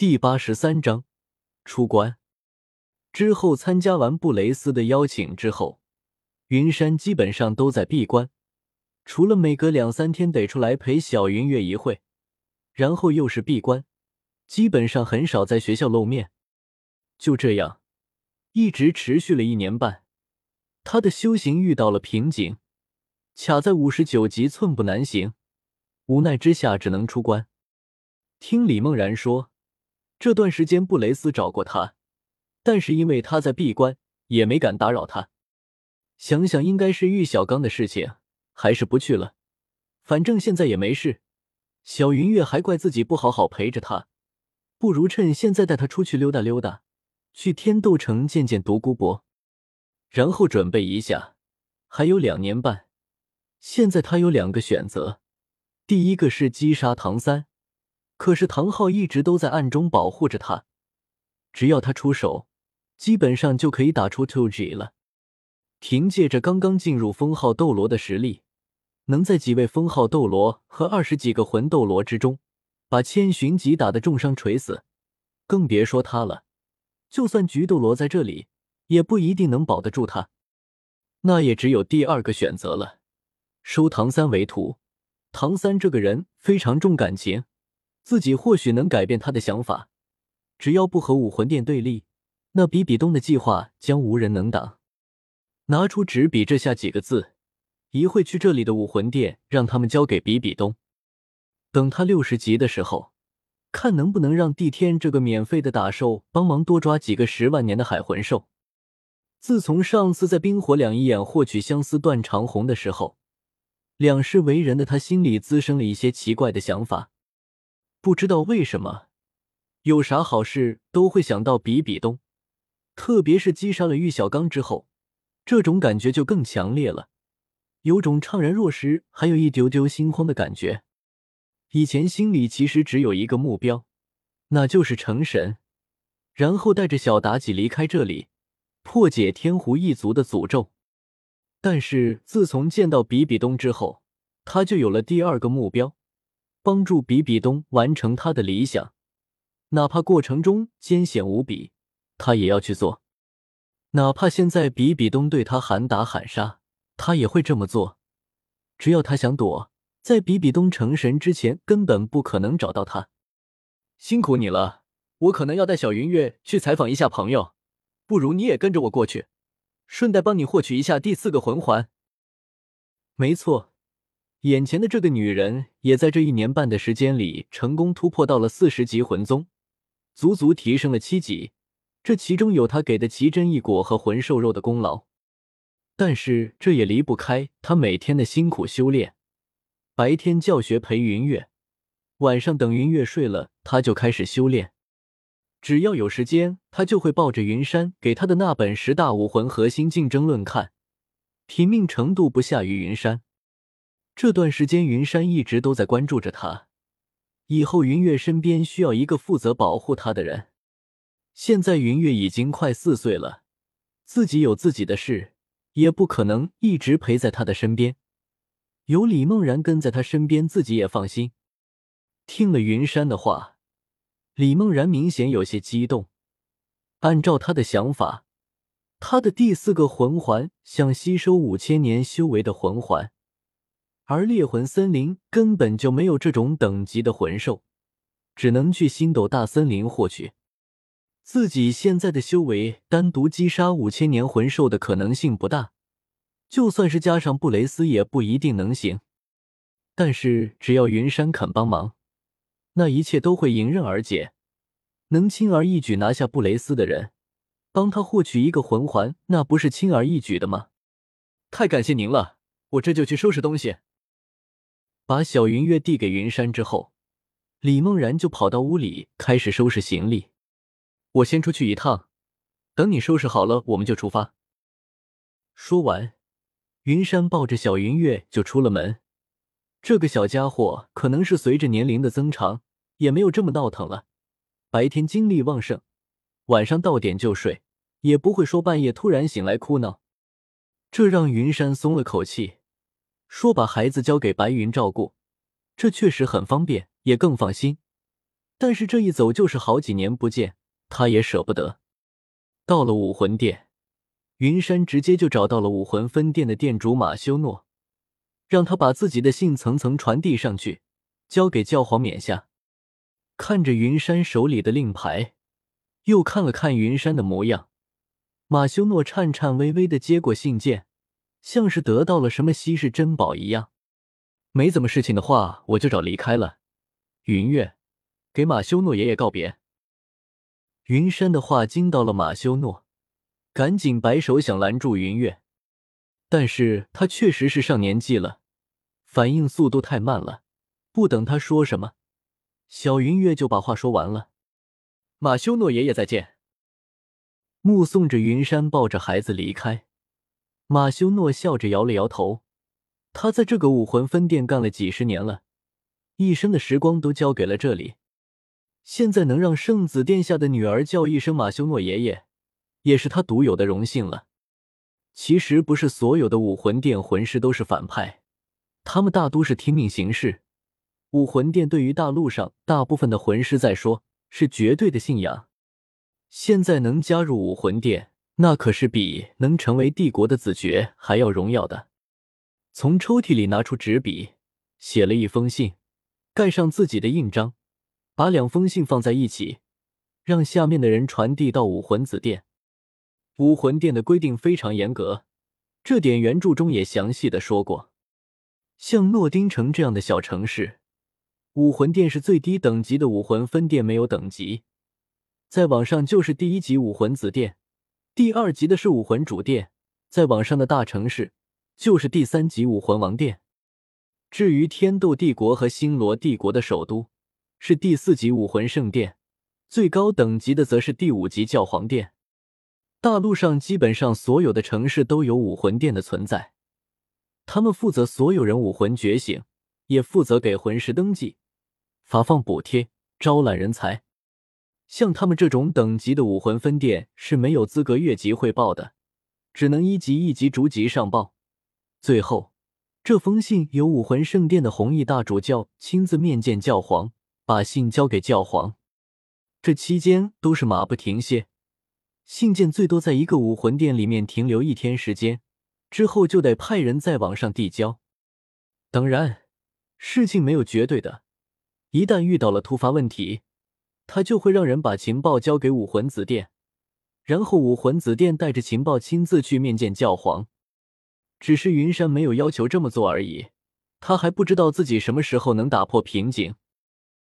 第八十三章出关。之后参加完布雷斯的邀请之后，云山基本上都在闭关，除了每隔两三天得出来陪小云月一会，然后又是闭关，基本上很少在学校露面。就这样，一直持续了一年半，他的修行遇到了瓶颈，卡在五十九级，寸步难行。无奈之下，只能出关。听李梦然说，这段时间布雷斯找过他。但是因为他在闭关，也没敢打扰他。想想应该是玉小刚的事情，还是不去了。反正现在也没事。小云月还怪自己不好好陪着他，不如趁现在带他出去溜达溜达，去天斗城见见独孤博，然后准备一下。还有两年半，现在他有两个选择：第一个是击杀唐三，可是唐昊一直都在暗中保护着他，只要他出手。基本上就可以打出 Two G 了。凭借着刚刚进入封号斗罗的实力，能在几位封号斗罗和二十几个魂斗罗之中，把千寻疾打得重伤垂死，更别说他了。就算菊斗罗在这里，也不一定能保得住他。那也只有第二个选择了，收唐三为徒。唐三这个人非常重感情，自己或许能改变他的想法，只要不和武魂殿对立。那比比东的计划将无人能挡。拿出纸笔，这下几个字，一会去这里的武魂殿，让他们交给比比东。等他六十级的时候，看能不能让帝天这个免费的打手帮忙多抓几个十万年的海魂兽。自从上次在冰火两仪眼获取相思断肠红的时候，两世为人的他心里滋生了一些奇怪的想法，不知道为什么，有啥好事都会想到比比东。特别是击杀了玉小刚之后，这种感觉就更强烈了，有种怅然若失，还有一丢丢心慌的感觉。以前心里其实只有一个目标，那就是成神，然后带着小妲己离开这里，破解天狐一族的诅咒。但是自从见到比比东之后，他就有了第二个目标，帮助比比东完成他的理想，哪怕过程中艰险无比。他也要去做，哪怕现在比比东对他喊打喊杀，他也会这么做。只要他想躲，在比比东成神之前，根本不可能找到他。辛苦你了，我可能要带小云月去采访一下朋友，不如你也跟着我过去，顺带帮你获取一下第四个魂环。没错，眼前的这个女人也在这一年半的时间里成功突破到了四十级魂宗，足足提升了七级。这其中有她给的奇珍异果和魂兽肉的功劳，但是这也离不开他每天的辛苦修炼。白天教学陪云月，晚上等云月睡了，他就开始修炼。只要有时间，他就会抱着云山给他的那本《十大武魂核心竞争论》看，拼命程度不下于云山。这段时间，云山一直都在关注着他。以后云月身边需要一个负责保护他的人。现在云月已经快四岁了，自己有自己的事，也不可能一直陪在他的身边。有李梦然跟在他身边，自己也放心。听了云山的话，李梦然明显有些激动。按照他的想法，他的第四个魂环想吸收五千年修为的魂环，而猎魂森林根本就没有这种等级的魂兽，只能去星斗大森林获取。自己现在的修为，单独击杀五千年魂兽的可能性不大，就算是加上布雷斯，也不一定能行。但是只要云山肯帮忙，那一切都会迎刃而解。能轻而易举拿下布雷斯的人，帮他获取一个魂环，那不是轻而易举的吗？太感谢您了，我这就去收拾东西。把小云月递给云山之后，李梦然就跑到屋里开始收拾行李。我先出去一趟，等你收拾好了，我们就出发。说完，云山抱着小云月就出了门。这个小家伙可能是随着年龄的增长，也没有这么闹腾了。白天精力旺盛，晚上到点就睡，也不会说半夜突然醒来哭闹。这让云山松了口气，说把孩子交给白云照顾，这确实很方便，也更放心。但是这一走就是好几年不见，他也舍不得。到了武魂殿，云山直接就找到了武魂分店的店主马修诺，让他把自己的信层层传递上去，交给教皇冕下。看着云山手里的令牌，又看了看云山的模样，马修诺颤颤巍巍的接过信件，像是得到了什么稀世珍宝一样。没怎么事情的话，我就找离开了。云月，给马修诺爷爷告别。云山的话惊到了马修诺，赶紧摆手想拦住云月，但是他确实是上年纪了，反应速度太慢了，不等他说什么。小云月就把话说完了。马修诺爷爷再见。目送着云山抱着孩子离开，马修诺笑着摇了摇头。他在这个武魂分店干了几十年了，一生的时光都交给了这里。现在能让圣子殿下的女儿叫一声马修诺爷爷，也是他独有的荣幸了。其实不是所有的武魂殿魂师都是反派，他们大都是听命行事。武魂殿对于大陆上大部分的魂师在说，是绝对的信仰。现在能加入武魂殿，那可是比能成为帝国的子爵还要荣耀的。从抽屉里拿出纸笔，写了一封信，盖上自己的印章，把两封信放在一起，让下面的人传递到武魂子殿。武魂殿的规定非常严格，这点原著中也详细的说过。像诺丁城这样的小城市。武魂殿是最低等级的武魂分店，没有等级。再往上就是第一级武魂子殿，第二级的是武魂主殿，在往上的大城市就是第三级武魂王殿。至于天斗帝国和星罗帝国的首都，是第四级武魂圣殿，最高等级的则是第五级教皇殿。大陆上基本上所有的城市都有武魂殿的存在，他们负责所有人武魂觉醒，也负责给魂师登记。发放补贴，招揽人才。像他们这种等级的武魂分店是没有资格越级汇报的，只能一级一级逐级上报。最后，这封信由武魂圣殿的红衣大主教亲自面见教皇，把信交给教皇。这期间都是马不停歇，信件最多在一个武魂殿里面停留一天时间，之后就得派人再往上递交。当然，事情没有绝对的。一旦遇到了突发问题，他就会让人把情报交给武魂子殿，然后武魂子殿带着情报亲自去面见教皇。只是云山没有要求这么做而已，他还不知道自己什么时候能打破瓶颈。